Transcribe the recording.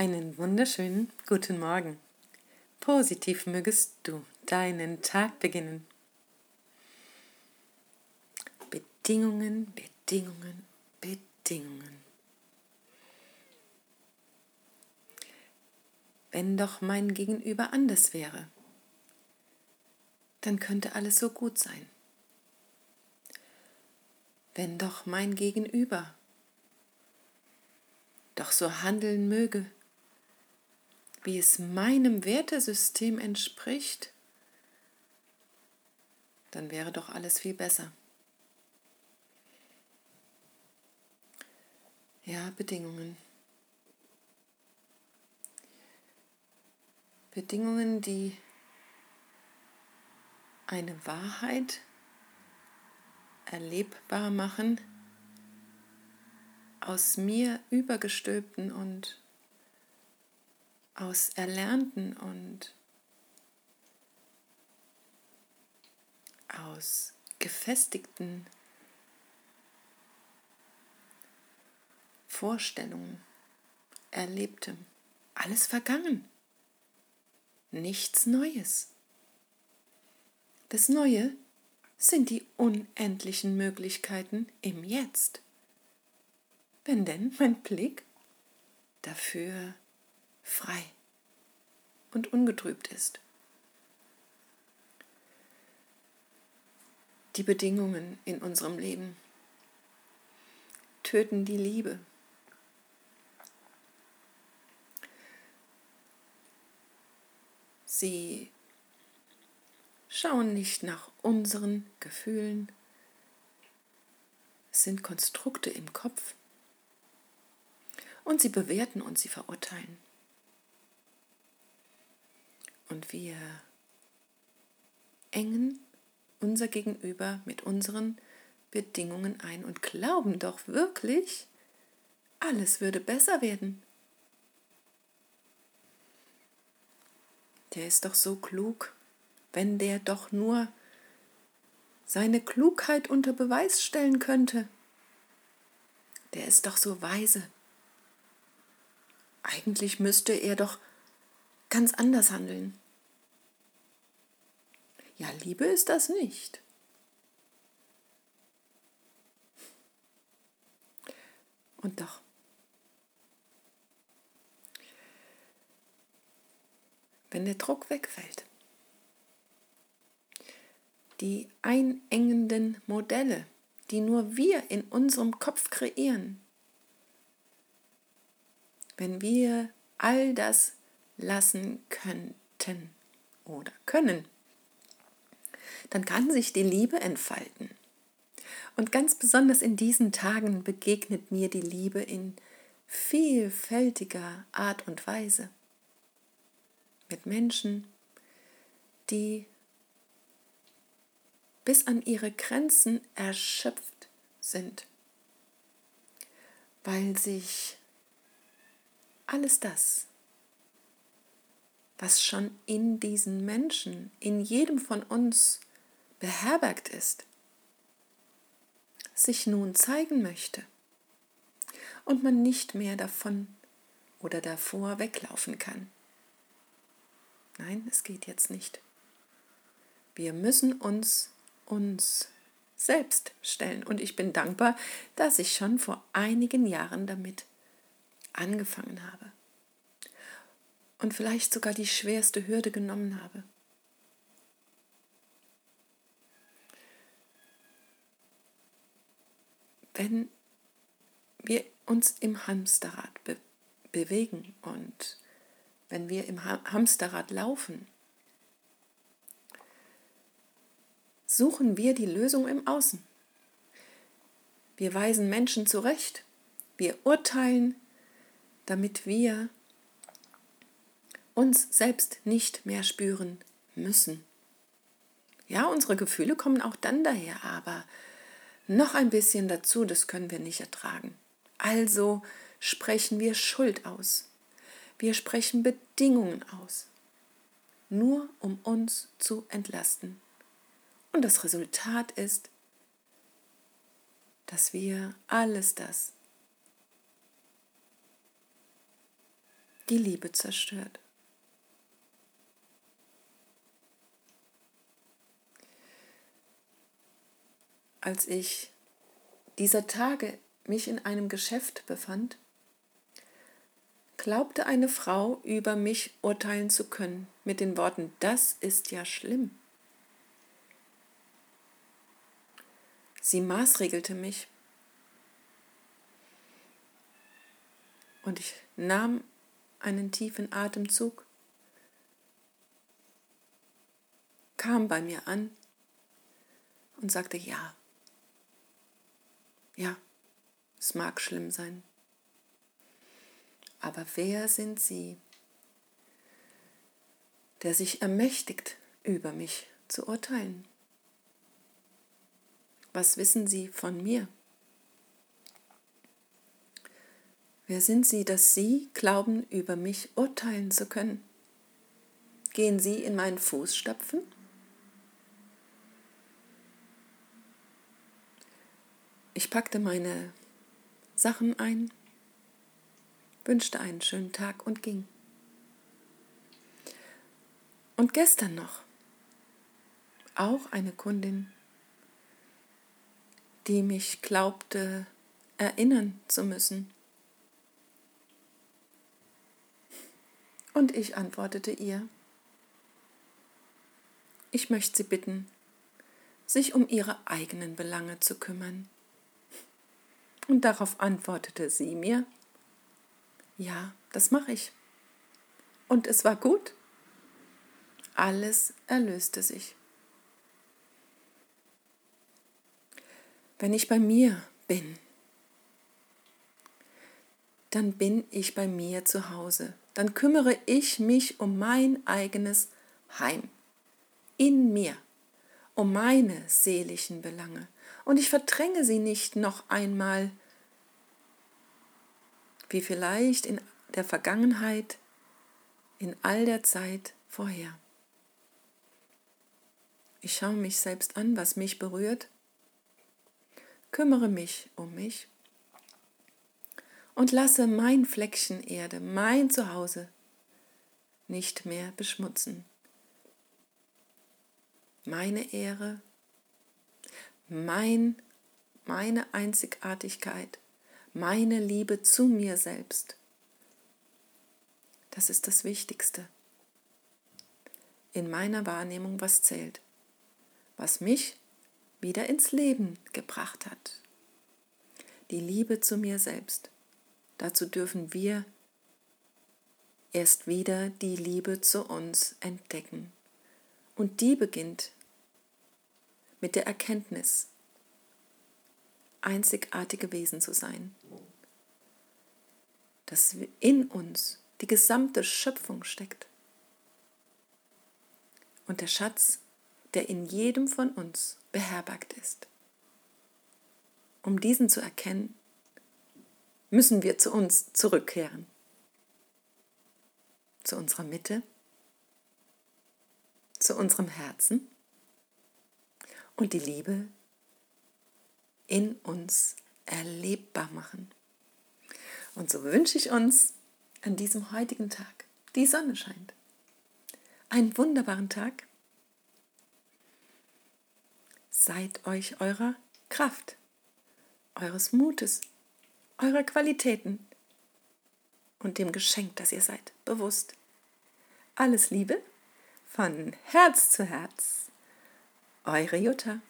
Einen wunderschönen guten Morgen. Positiv mögest du deinen Tag beginnen. Bedingungen, Bedingungen, Bedingungen. Wenn doch mein Gegenüber anders wäre, dann könnte alles so gut sein. Wenn doch mein Gegenüber doch so handeln möge, wie es meinem Wertesystem entspricht, dann wäre doch alles viel besser. Ja, Bedingungen. Bedingungen, die eine Wahrheit erlebbar machen aus mir übergestülpten und aus Erlernten und aus gefestigten Vorstellungen, Erlebtem. Alles vergangen. Nichts Neues. Das Neue sind die unendlichen Möglichkeiten im Jetzt. Wenn denn mein Blick dafür frei und ungetrübt ist. Die Bedingungen in unserem Leben töten die Liebe. Sie schauen nicht nach unseren Gefühlen, sind Konstrukte im Kopf und sie bewerten und sie verurteilen. Und wir engen unser Gegenüber mit unseren Bedingungen ein und glauben doch wirklich, alles würde besser werden. Der ist doch so klug, wenn der doch nur seine Klugheit unter Beweis stellen könnte. Der ist doch so weise. Eigentlich müsste er doch ganz anders handeln. Ja, Liebe ist das nicht. Und doch. Wenn der Druck wegfällt, die einengenden Modelle, die nur wir in unserem Kopf kreieren, wenn wir all das lassen könnten oder können, dann kann sich die Liebe entfalten. Und ganz besonders in diesen Tagen begegnet mir die Liebe in vielfältiger Art und Weise. Mit Menschen, die bis an ihre Grenzen erschöpft sind, weil sich alles das, was schon in diesen Menschen, in jedem von uns beherbergt ist, sich nun zeigen möchte und man nicht mehr davon oder davor weglaufen kann. Nein, es geht jetzt nicht. Wir müssen uns uns selbst stellen und ich bin dankbar, dass ich schon vor einigen Jahren damit angefangen habe und vielleicht sogar die schwerste Hürde genommen habe. Wenn wir uns im Hamsterrad be bewegen und wenn wir im ha Hamsterrad laufen, suchen wir die Lösung im Außen. Wir weisen Menschen zurecht, wir urteilen, damit wir uns selbst nicht mehr spüren müssen. Ja, unsere Gefühle kommen auch dann daher, aber noch ein bisschen dazu, das können wir nicht ertragen. Also sprechen wir Schuld aus. Wir sprechen Bedingungen aus, nur um uns zu entlasten. Und das Resultat ist, dass wir alles das die Liebe zerstört. Als ich dieser Tage mich in einem Geschäft befand, glaubte eine Frau über mich urteilen zu können mit den Worten, das ist ja schlimm. Sie maßregelte mich und ich nahm einen tiefen Atemzug, kam bei mir an und sagte ja. Ja, es mag schlimm sein. Aber wer sind Sie, der sich ermächtigt, über mich zu urteilen? Was wissen Sie von mir? Wer sind Sie, dass Sie glauben, über mich urteilen zu können? Gehen Sie in meinen Fußstapfen? Ich packte meine Sachen ein, wünschte einen schönen Tag und ging. Und gestern noch auch eine Kundin, die mich glaubte erinnern zu müssen. Und ich antwortete ihr, ich möchte Sie bitten, sich um Ihre eigenen Belange zu kümmern. Und darauf antwortete sie mir, ja, das mache ich. Und es war gut. Alles erlöste sich. Wenn ich bei mir bin, dann bin ich bei mir zu Hause. Dann kümmere ich mich um mein eigenes Heim. In mir. Um meine seelischen Belange. Und ich verdränge sie nicht noch einmal wie vielleicht in der Vergangenheit, in all der Zeit vorher. Ich schaue mich selbst an, was mich berührt, kümmere mich um mich und lasse mein Fleckchen Erde, mein Zuhause, nicht mehr beschmutzen. Meine Ehre, mein, meine Einzigartigkeit meine Liebe zu mir selbst. Das ist das Wichtigste. In meiner Wahrnehmung, was zählt, was mich wieder ins Leben gebracht hat. Die Liebe zu mir selbst. Dazu dürfen wir erst wieder die Liebe zu uns entdecken. Und die beginnt mit der Erkenntnis, einzigartige Wesen zu sein. Dass in uns die gesamte Schöpfung steckt. Und der Schatz, der in jedem von uns beherbergt ist. Um diesen zu erkennen, müssen wir zu uns zurückkehren. Zu unserer Mitte, zu unserem Herzen und die Liebe in uns erlebbar machen. Und so wünsche ich uns an diesem heutigen Tag, die Sonne scheint, einen wunderbaren Tag. Seid euch eurer Kraft, eures Mutes, eurer Qualitäten und dem Geschenk, das ihr seid, bewusst. Alles Liebe von Herz zu Herz. Eure Jutta.